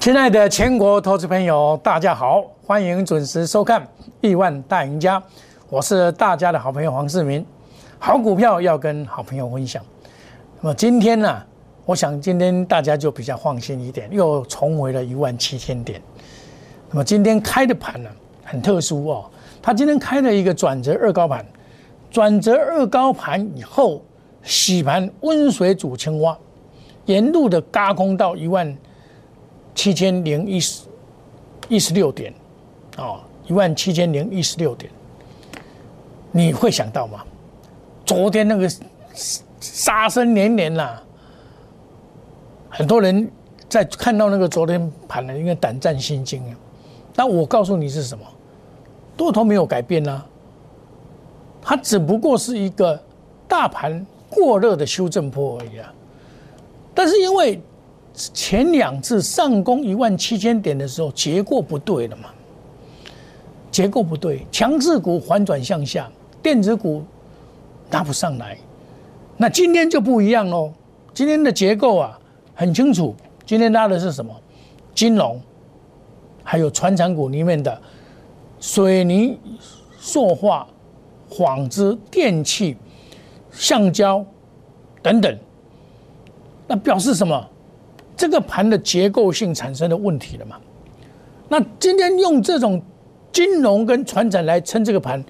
亲爱的全国投资朋友，大家好，欢迎准时收看《亿万大赢家》，我是大家的好朋友黄世明。好股票要跟好朋友分享。那么今天呢，我想今天大家就比较放心一点，又重回了一万七千点。那么今天开的盘呢，很特殊哦，它今天开了一个转折二高盘，转折二高盘以后洗盘温水煮青蛙，沿路的嘎空到一万。七千零一十一十六点，哦，一万七千零一十六点，你会想到吗？昨天那个杀声连连呐，很多人在看到那个昨天盘了，应该胆战心惊啊。但我告诉你是什么，多头没有改变呐，它只不过是一个大盘过热的修正波而已啊。但是因为前两次上攻一万七千点的时候，结构不对了嘛？结构不对，强势股反转向下，电子股拉不上来。那今天就不一样喽，今天的结构啊很清楚，今天拉的是什么？金融，还有船产股里面的水泥、塑化、纺织、电器、橡胶等等。那表示什么？这个盘的结构性产生的问题了嘛？那今天用这种金融跟船展来撑这个盘，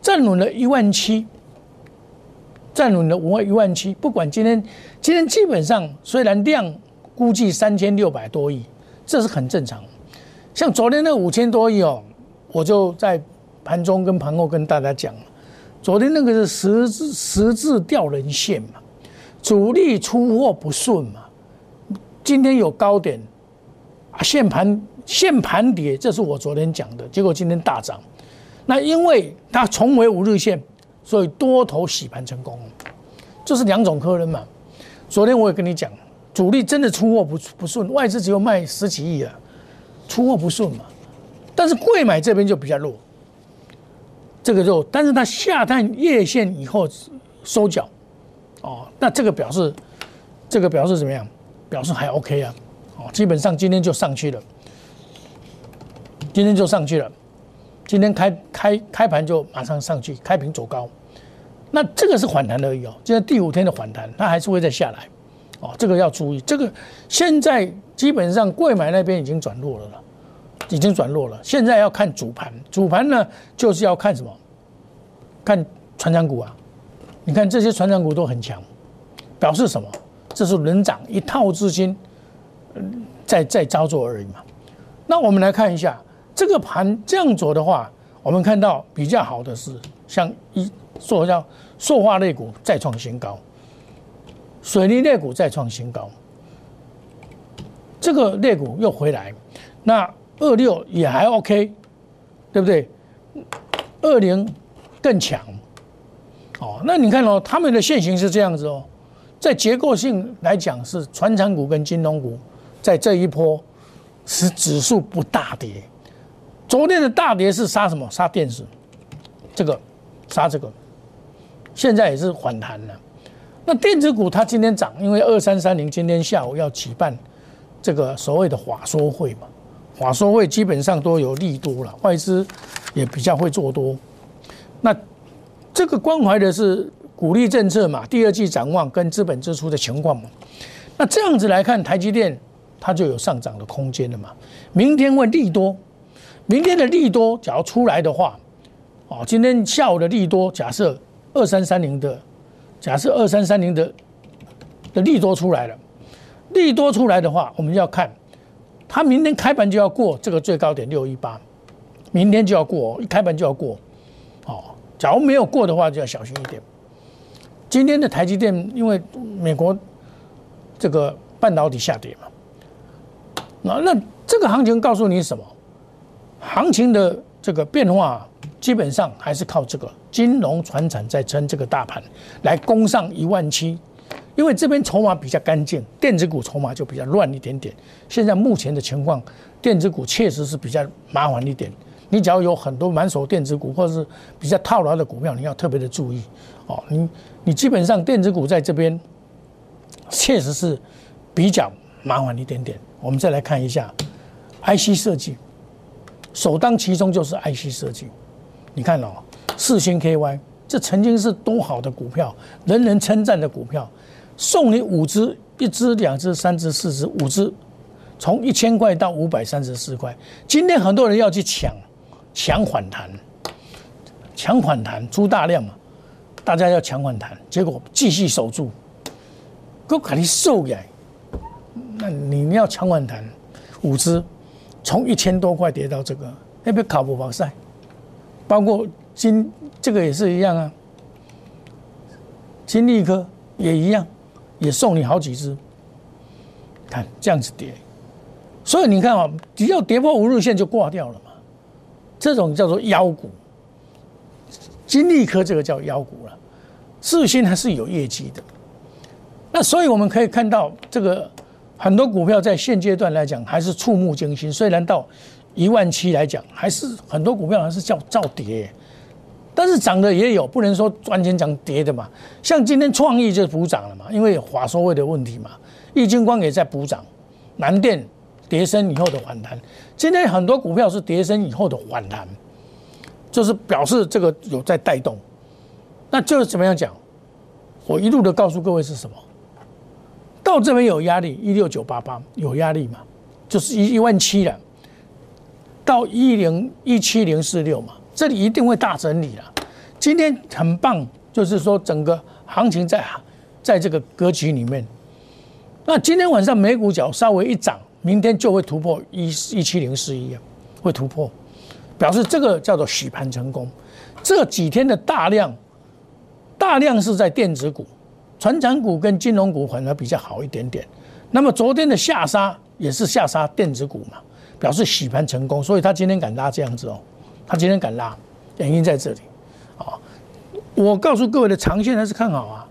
站稳了一万七，站稳了五万一万七。不管今天今天基本上虽然量估计三千六百多亿，这是很正常。像昨天那五千多亿哦，我就在盘中跟盘后跟大家讲昨天那个是十字十字吊人线嘛，主力出货不顺嘛。今天有高点，啊，现盘现盘跌，这是我昨天讲的。结果今天大涨，那因为它重回五日线，所以多头洗盘成功，这是两种可能嘛。昨天我也跟你讲，主力真的出货不不顺，外资只有卖十几亿啊，出货不顺嘛。但是贵买这边就比较弱，这个肉，但是它下探月线以后收脚，哦，那这个表示，这个表示怎么样？表示还 OK 啊，哦，基本上今天就上去了，今天就上去了，今天开开开盘就马上上去，开平走高，那这个是反弹而已哦，今天第五天的反弹，它还是会再下来，哦，这个要注意，这个现在基本上贵买那边已经转弱了了，已经转弱了，现在要看主盘，主盘呢就是要看什么？看船长股啊，你看这些船长股都很强，表示什么？这是轮涨一套资金，在在操作而已嘛。那我们来看一下这个盘这样走的话，我们看到比较好的是像一塑料、塑化类股再创新高，水泥类股再创新高，这个类股又回来，那二六也还 OK，对不对？二零更强，哦，那你看哦，他们的线型是这样子哦。在结构性来讲，是传产股跟金融股在这一波是指数不大跌。昨天的大跌是杀什么？杀电子，这个杀这个，现在也是反弹了。那电子股它今天涨，因为二三三零今天下午要举办这个所谓的法说会嘛，法说会基本上都有利多了，外资也比较会做多。那这个关怀的是。鼓励政策嘛，第二季展望跟资本支出的情况嘛，那这样子来看，台积电它就有上涨的空间了嘛。明天会利多，明天的利多假如出来的话，哦，今天下午的利多假设二三三零的，假设二三三零的的利多出来了，利多出来的话，我们要看它明天开盘就要过这个最高点六一八，明天就要过，一开盘就要过，哦，假如没有过的话，就要小心一点。今天的台积电，因为美国这个半导体下跌嘛，那那这个行情告诉你什么？行情的这个变化基本上还是靠这个金融、船产在撑这个大盘来攻上一万七，因为这边筹码比较干净，电子股筹码就比较乱一点点。现在目前的情况，电子股确实是比较麻烦一点。你只要有很多满手电子股或者是比较套牢的股票，你要特别的注意哦。你你基本上电子股在这边确实是比较麻烦一点点。我们再来看一下 IC 设计，首当其冲就是 IC 设计。你看哦，四星 KY，这曾经是多好的股票，人人称赞的股票，送你五只，一只、两只、三只、四只、五只，从一千块到五百三十四块。今天很多人要去抢，抢反弹，抢反弹出大量嘛，大家要抢反弹，结果继续守住，够给你收起来。那你要抢反弹，五只，从一千多块跌到这个，要不要考不保赛。包括金这个也是一样啊，金利科也一样，也送你好几只，看这样子跌，所以你看啊，只要跌破五日线就挂掉了嘛，这种叫做妖股，金利科这个叫妖股了，四星还是有业绩的，那所以我们可以看到这个很多股票在现阶段来讲还是触目惊心，虽然到。一万七来讲，还是很多股票还是叫照跌，但是涨的也有，不能说完全讲跌的嘛。像今天创意就补涨了嘛，因为华收位的问题嘛。易金光也在补涨，南电跌升以后的反弹，今天很多股票是跌升以后的反弹，就是表示这个有在带动。那就是怎么样讲？我一路的告诉各位是什么？到这边有压力，一六九八八有压力嘛？就是一一万七了。到一零一七零四六嘛，这里一定会大整理了。今天很棒，就是说整个行情在在这个格局里面。那今天晚上美股角稍微一涨，明天就会突破一一七零四一啊，会突破，表示这个叫做洗盘成功。这几天的大量大量是在电子股、传产股跟金融股反而比较好一点点。那么昨天的下杀也是下杀电子股嘛。表示洗盘成功，所以他今天敢拉这样子哦，他今天敢拉，原因在这里，啊，我告诉各位的长线还是看好啊，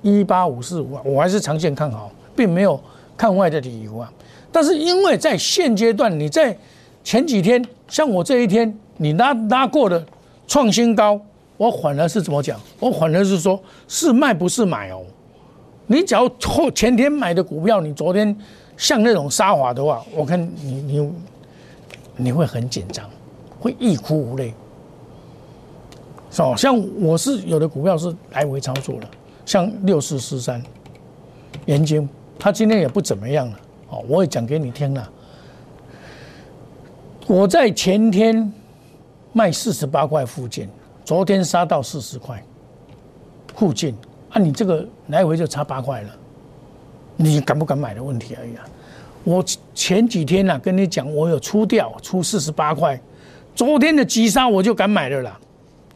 一八五四五啊，我还是长线看好，并没有看坏的理由啊。但是因为在现阶段，你在前几天，像我这一天，你拉拉过的创新高，我反而是怎么讲？我反而是说是卖不是买哦。你只要后前天买的股票，你昨天。像那种杀法的话，我看你你你会很紧张，会欲哭无泪，是吧？像我是有的股票是来回操作的，像六四四三，研究它今天也不怎么样了，哦，我也讲给你听了。我在前天卖四十八块附近，昨天杀到四十块附近，啊，你这个来回就差八块了。你敢不敢买的问题而已啊！我前几天呢跟你讲，我有出掉出四十八块，昨天的急杀我就敢买了啦，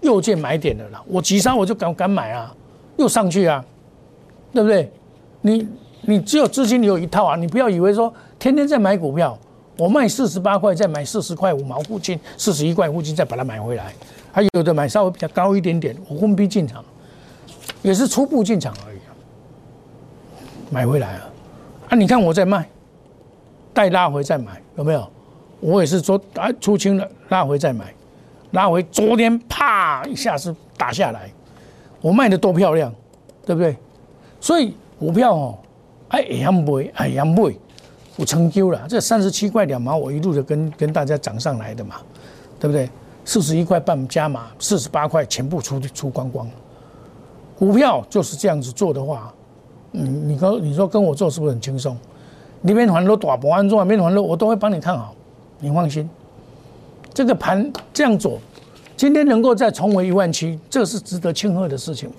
又见买点了啦。我急杀我就敢敢买啊，又上去啊，对不对？你你只有资金你有一套啊，你不要以为说天天在买股票，我卖四十八块再买四十块五毛附近，四十一块附近再把它买回来，还有的买稍微比较高一点点，我分批进场，也是初步进场而已。买回来啊！啊，你看我在卖，待拉回再买，有没有？我也是说啊，出清了，拉回再买，拉回昨天啪一下子打下来，我卖的多漂亮，对不对？所以股票哦，哎呀买，哎呀买，我成就了。这三十七块两毛，我一路的跟跟大家涨上来的嘛，对不对？四十一块半加码，四十八块全部出出光光。股票就是这样子做的话。你你跟你说跟我做是不是很轻松？里面很多大盘安装，里面很多我都会帮你看好，你放心。这个盘这样做，今天能够再重回一万七，这是值得庆贺的事情。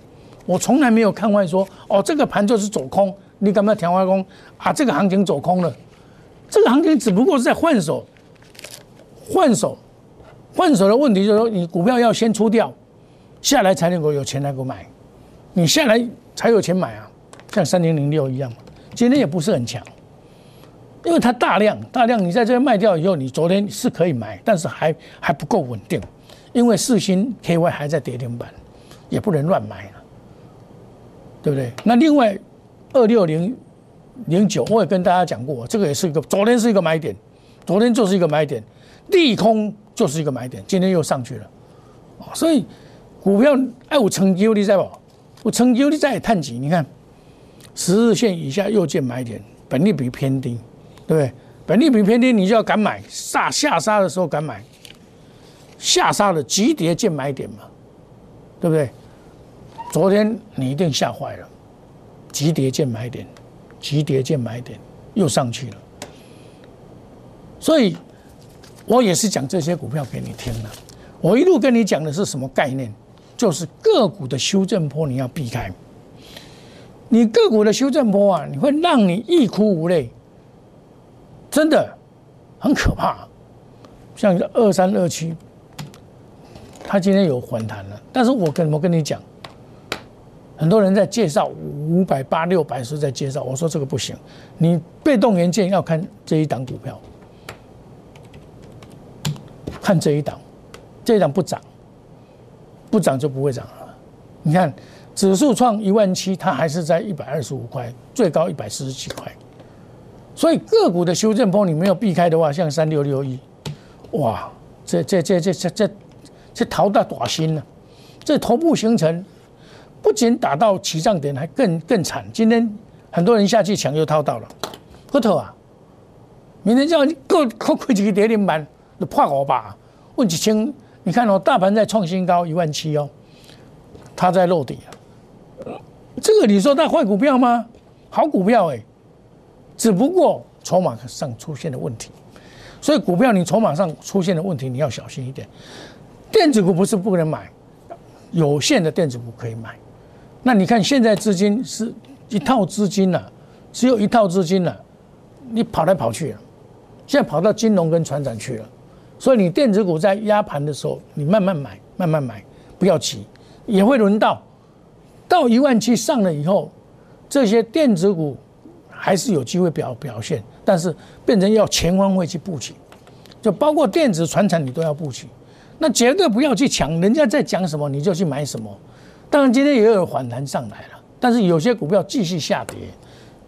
我从来没有看坏说，哦，这个盘就是走空，你敢不敢调化空啊？这个行情走空了，这个行情只不过是在换手，换手，换手的问题就是说，你股票要先出掉，下来才能够有钱来购买，你下来才有钱买啊。像三零零六一样今天也不是很强，因为它大量大量，你在这边卖掉以后，你昨天是可以买，但是还还不够稳定，因为四星 KY 还在跌停板，也不能乱买了，对不对？那另外二六零零九，我也跟大家讲过，这个也是一个昨天是一个买点，昨天就是一个买点，利空就是一个买点，今天又上去了，所以股票哎，我成就你在不？我成就你在探底，你看。十日线以下又见买点，本利比偏低，对不对？本利比偏低，你就要敢买，下下杀的时候敢买，下杀的急跌见买点嘛，对不对？昨天你一定吓坏了，急跌见买点，急跌见买点又上去了，所以我也是讲这些股票给你听的。我一路跟你讲的是什么概念？就是个股的修正波你要避开，你个股的修正波啊，你会让你欲哭无泪。真的很可怕，像二三二七，它今天有反弹了，但是我跟我跟你讲，很多人在介绍五百八六百是在介绍，我说这个不行，你被动元件要看这一档股票，看这一档，这一档不涨，不涨就不会涨了。你看指数创一万七，它还是在一百二十五块，最高一百四十几块。所以个股的修正波你没有避开的话，像三六六一，哇，这这这这这这这逃到短心了，这头部形成，不仅打到起涨点，还更更惨。今天很多人下去抢，又套到了，不头啊！明天叫你各各亏几个跌停板，破我吧？问几千？你看哦，大盘在创新高一万七哦，它在落底了。这个你说它坏股票吗？好股票哎。只不过筹码上出现了问题，所以股票你筹码上出现的问题，你要小心一点。电子股不是不能买，有限的电子股可以买。那你看现在资金是一套资金了，只有一套资金了，你跑来跑去了，现在跑到金融跟船长去了。所以你电子股在压盘的时候，你慢慢买，慢慢买，不要急，也会轮到到一万七上了以后，这些电子股。还是有机会表表现，但是变成要全方位去布局，就包括电子、船产你都要布局，那绝对不要去抢人家在讲什么你就去买什么。当然今天也有反弹上来了，但是有些股票继续下跌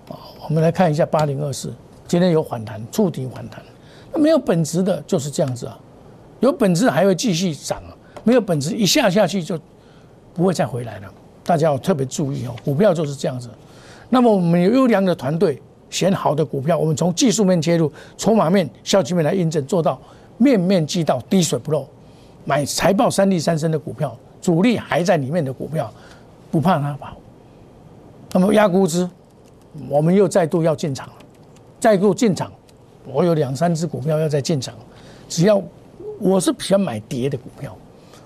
啊。我们来看一下八零二四，今天有反弹，触底反弹。那没有本质的就是这样子啊，有本质还会继续涨啊，没有本质一下下去就不会再回来了。大家要特别注意哦，股票就是这样子。那么我们有优良的团队，选好的股票，我们从技术面切入，筹码面、消息面来印证，做到面面俱到，滴水不漏。买财报三利三升的股票，主力还在里面的股票，不怕它跑。那么压估值，我们又再度要进场了，再度进场，我有两三只股票要再进场。只要我是喜欢买跌的股票，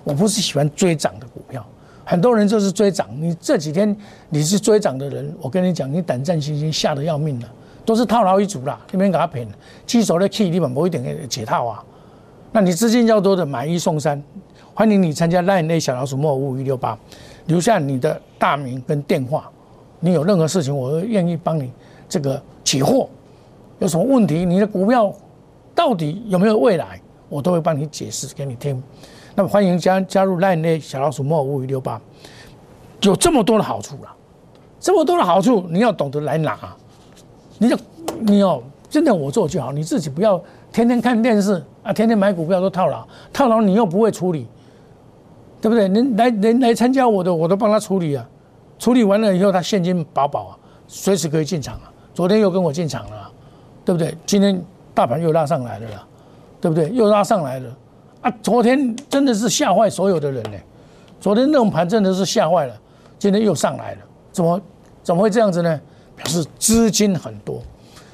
我不是喜欢追涨的股票。很多人就是追涨，你这几天你是追涨的人，我跟你讲，你胆战心惊，吓得要命了，都是套牢一族啦，你别给他骗了。基手的 key 你本不一点解套啊，那你资金较多的买一送三，欢迎你参加 line A 小老鼠莫五五一六八，留下你的大名跟电话，你有任何事情，我愿意帮你这个解惑，有什么问题，你的股票到底有没有未来，我都会帮你解释给你听。那么欢迎加加入 Line 的小老鼠莫五五六八，有这么多的好处了，这么多的好处，你要懂得来拿，你要你要真的我做就好，你自己不要天天看电视啊，天天买股票都套牢，套牢你又不会处理，对不对？您来人来参加我的，我都帮他处理啊，处理完了以后他现金饱饱啊，随时可以进场啊。昨天又跟我进场了，对不对？今天大盘又拉上来了啦，对不对？又拉上来了。啊，昨天真的是吓坏所有的人呢。昨天那种盘真的是吓坏了，今天又上来了，怎么怎么会这样子呢？表示资金很多，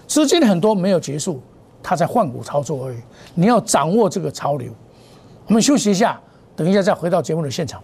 资金很多没有结束，他在换股操作而已。你要掌握这个潮流。我们休息一下，等一下再回到节目的现场。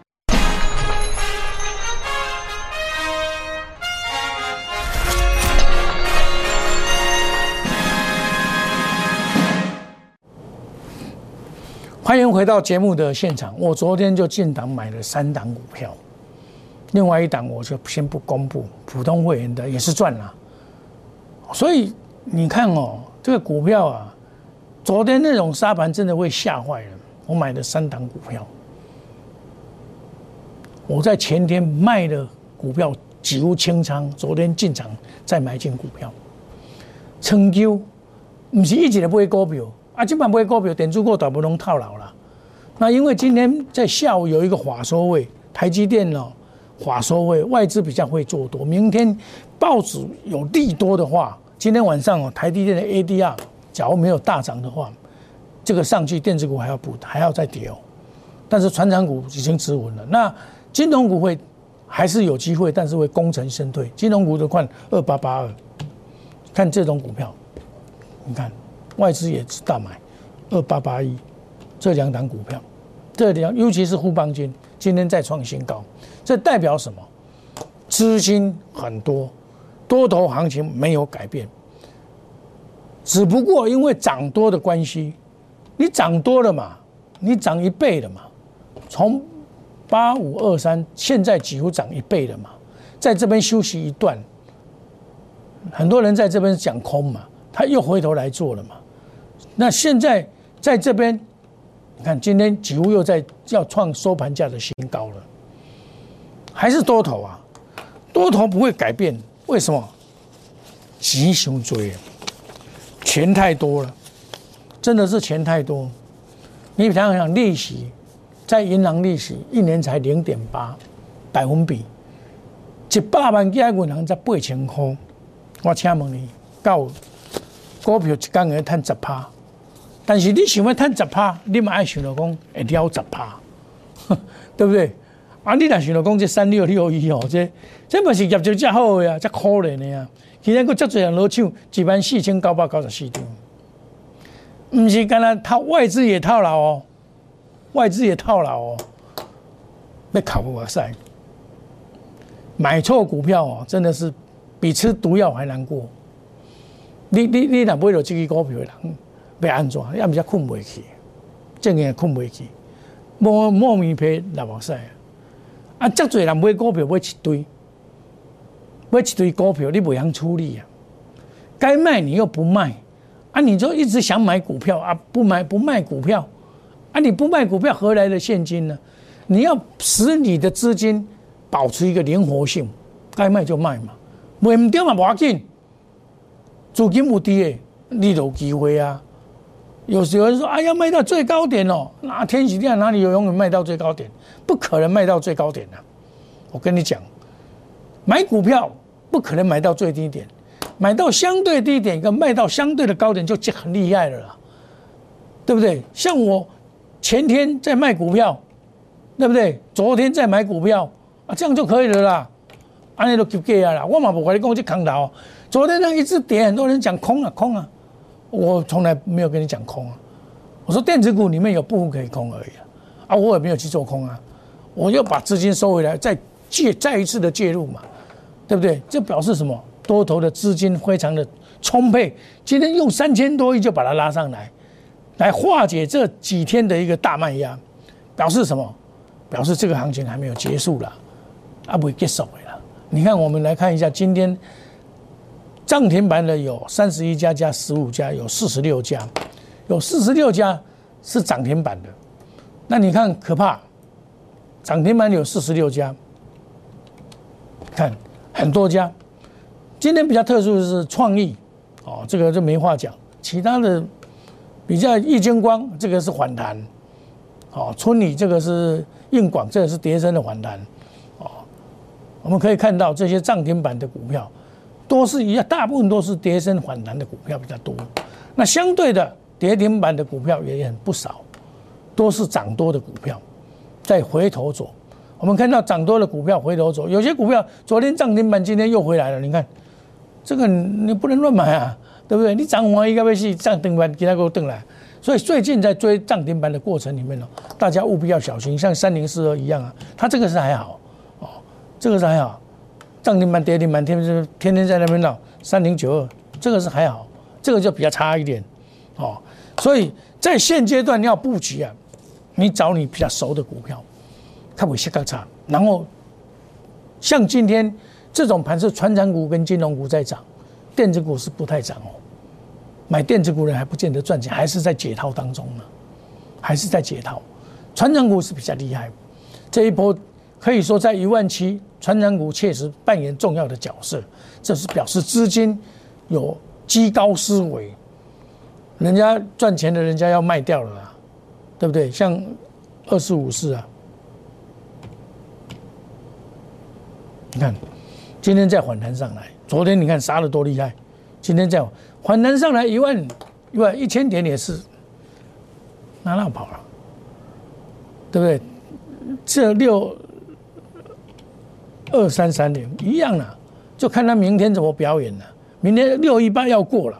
欢迎回到节目的现场。我昨天就进档买了三档股票，另外一档我就先不公布，普通会员的也是赚了。所以你看哦，这个股票啊，昨天那种沙盘真的会吓坏人。我买的三档股票，我在前天卖的股票几乎清仓，昨天进场再买进股票，成就不是一直的买股票。啊，今晚买股票，点足够大不能套牢了。那因为今天在下午有一个法收位，台积电哦，法收位外资比较会做多。明天报纸有利多的话，今天晚上哦，台积电的 ADR 假如没有大涨的话，这个上去电子股还要补，还要再跌哦。但是船长股已经止稳了。那金融股会还是有机会，但是会功成身退。金融股的看二八八二，看这种股票，你看。外资也是大买，二八八一这两档股票，这两尤其是富邦金今天再创新高，这代表什么？资金很多，多头行情没有改变，只不过因为涨多的关系，你涨多了嘛，你涨一倍了嘛，从八五二三现在几乎涨一倍了嘛，在这边休息一段，很多人在这边讲空嘛，他又回头来做了嘛。那现在在这边，你看今天几乎又在要创收盘价的新高了，还是多头啊？多头不会改变，为什么？急熊追，钱太多了，真的是钱太多。你想想，利息在银行利息一年才零点八百分比，一百万家银行才八千块。我请问你，到股票一天会赚十趴？但是你想要赚十趴，你嘛爱想着讲会了十趴，对不对？啊，你若想到讲这三六六一哦，这这嘛是业绩真好呀，真可怜的呀。今天佫足侪人落手，一万四千九百九十四张，毋是干那套外资也套牢哦，外资也套牢哦，要考不过赛。买错股票哦，真的是比吃毒药还难过。你你你若买到这支股票的人。要安怎？要毋是困袂去，正经困袂去，莫莫名皮流目屎啊！遮侪人买股票买一堆，买一堆股票，你袂晓处理啊？该卖你又不卖啊？你就一直想买股票啊？不买不卖股票啊？你不卖股票何来的现金呢？你要使你的资金保持一个灵活性，该卖就卖嘛，卖唔掉嘛无要紧，资金有低诶，你有机会啊！有有人说：“哎呀，卖到最高点哦，那天喜店哪里有永远卖到最高点？不可能卖到最高点的。我跟你讲，买股票不可能买到最低点，买到相对低点跟卖到相对的高点就很厉害了啦，对不对？像我前天在卖股票，对不对？昨天在买股票啊，这样就可以了啦。安尼都就给啊啦，我嘛不跟你讲这空头。昨天那一次跌，很多人讲空啊，空啊。”我从来没有跟你讲空啊，我说电子股里面有部分可以空而已啊，啊，我也没有去做空啊，我要把资金收回来，再介再一次的介入嘛，对不对？这表示什么？多头的资金非常的充沛，今天用三千多亿就把它拉上来，来化解这几天的一个大卖压，表示什么？表示这个行情还没有结束了，啊，不会结束了。你看，我们来看一下今天。涨停板的有三十一家加十五家，有四十六家，有四十六家是涨停板的。那你看可怕，涨停板有四十六家，看很多家。今天比较特殊的是创意，哦，这个就没话讲。其他的比较易晶光，这个是反弹，哦，春里这个是硬广，这个是叠升的反弹，哦，我们可以看到这些涨停板的股票。都是一样，大部分都是跌升反弹的股票比较多。那相对的跌停板的股票也很不少，都是涨多的股票再回头走。我们看到涨多的股票回头走，有些股票昨天涨停板，今天又回来了。你看这个你不能乱买啊，对不对？你涨完一个月是涨停板，其他给我等来。所以最近在追涨停板的过程里面呢，大家务必要小心，像三零四二一样啊，它这个是还好哦，这个是还好，涨停板跌停板天天天天在那边闹，三零九二这个是还好，这个就比较差一点哦。所以在现阶段你要布局啊，你找你比较熟的股票，它会先更差，然后像今天这种盘是船长股跟金融股在涨，电子股是不太涨哦。买电子股人还不见得赚钱，还是在解套当中呢，还是在解套。船长股是比较厉害，这一波可以说在一万七，船长股确实扮演重要的角色，这是表示资金有积高思维，人家赚钱的人家要卖掉了啦，对不对？像二四五四啊，你看今天再反弹上来，昨天你看杀的多厉害，今天再。反弹上来一万一万一千点也是，哪那跑了，对不对？这六二三三零一样啊，就看他明天怎么表演了。明天六一八要过了，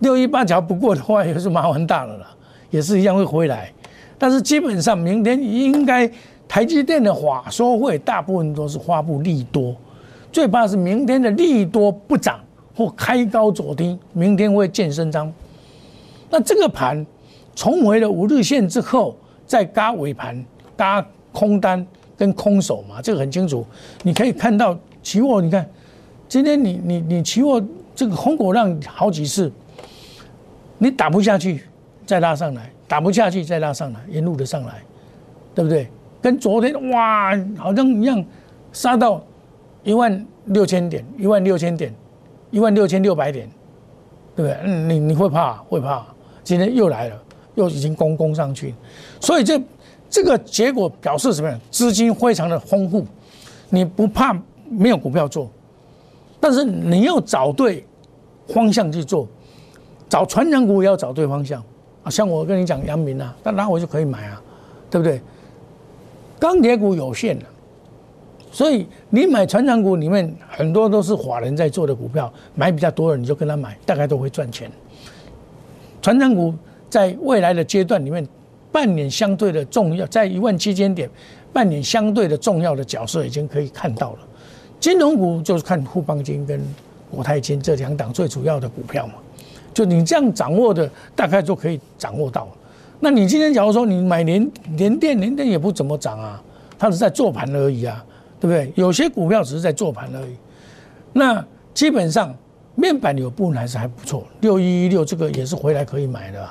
六一八只要不过的话，也是麻烦大了啦，也是一样会回来。但是基本上明天应该台积电的话说会大部分都是发布利多，最怕是明天的利多不涨。或开高走低，明天会见升张。那这个盘重回了五日线之后，再嘎尾盘，嘎空单跟空手嘛，这个很清楚。你可以看到期货，你看今天你你你期货这个空口浪好几次，你打不下去再拉上来，打不下去再拉上来，沿路的上来，对不对？跟昨天哇，好像一样杀到一万六千点，一万六千点。一万六千六百点，对不对？嗯，你你会怕？会怕？今天又来了，又已经攻攻上去，所以这这个结果表示什么？资金非常的丰富，你不怕没有股票做，但是你要找对方向去做，找传长股也要找对方向啊。像我跟你讲阳明啊，那拿回就可以买啊，对不对？钢铁股有限的。所以你买船长股里面很多都是法人在做的股票，买比较多的你就跟他买，大概都会赚钱。船长股在未来的阶段里面扮演相对的重要，在一万七千点扮演相对的重要的角色，已经可以看到了。金融股就是看富邦金跟国泰金这两档最主要的股票嘛，就你这样掌握的，大概就可以掌握到。那你今天假如说你买联联电，联电也不怎么涨啊，它是在做盘而已啊。对不对？有些股票只是在做盘而已。那基本上面板有部分还是还不错，六一一六这个也是回来可以买的，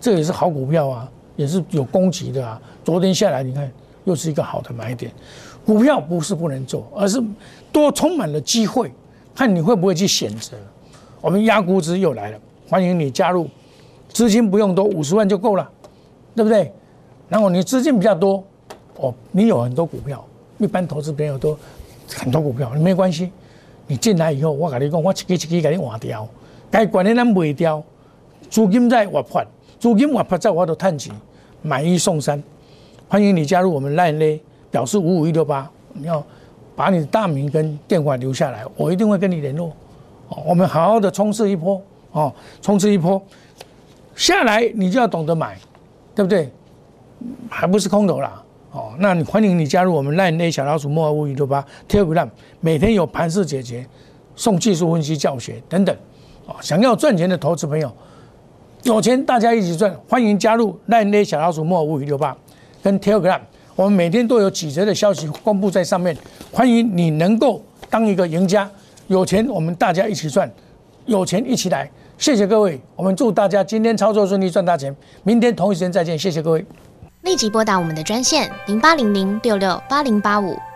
这也是好股票啊，也是有供给的啊。昨天下来，你看又是一个好的买点。股票不是不能做，而是多充满了机会，看你会不会去选择。我们压估值又来了，欢迎你加入，资金不用多，五十万就够了，对不对？然后你资金比较多，哦，你有很多股票。一般投资朋友都很多股票，没关系。你进来以后，我跟你讲，我一支一支给你换掉，该管的咱卖掉，资金再活发，资金活发在我都探钱，买一送三。欢迎你加入我们 Line 表示五五一六八，你要把你的大名跟电话留下来，我一定会跟你联络。哦，我们好好的冲刺一波哦，冲刺一波下来，你就要懂得买，对不对？还不是空头啦。哦，那你欢迎你加入我们 Line A 小老鼠莫尔五一六八 t e l e 每天有盘式解决、送技术分析教学等等。哦，想要赚钱的投资朋友，有钱大家一起赚，欢迎加入 Line A 小老鼠莫尔五六八跟 Telegram，我们每天都有几则的消息公布在上面，欢迎你能够当一个赢家，有钱我们大家一起赚，有钱一起来，谢谢各位，我们祝大家今天操作顺利赚大钱，明天同一时间再见，谢谢各位。立即拨打我们的专线零八零零六六八零八五。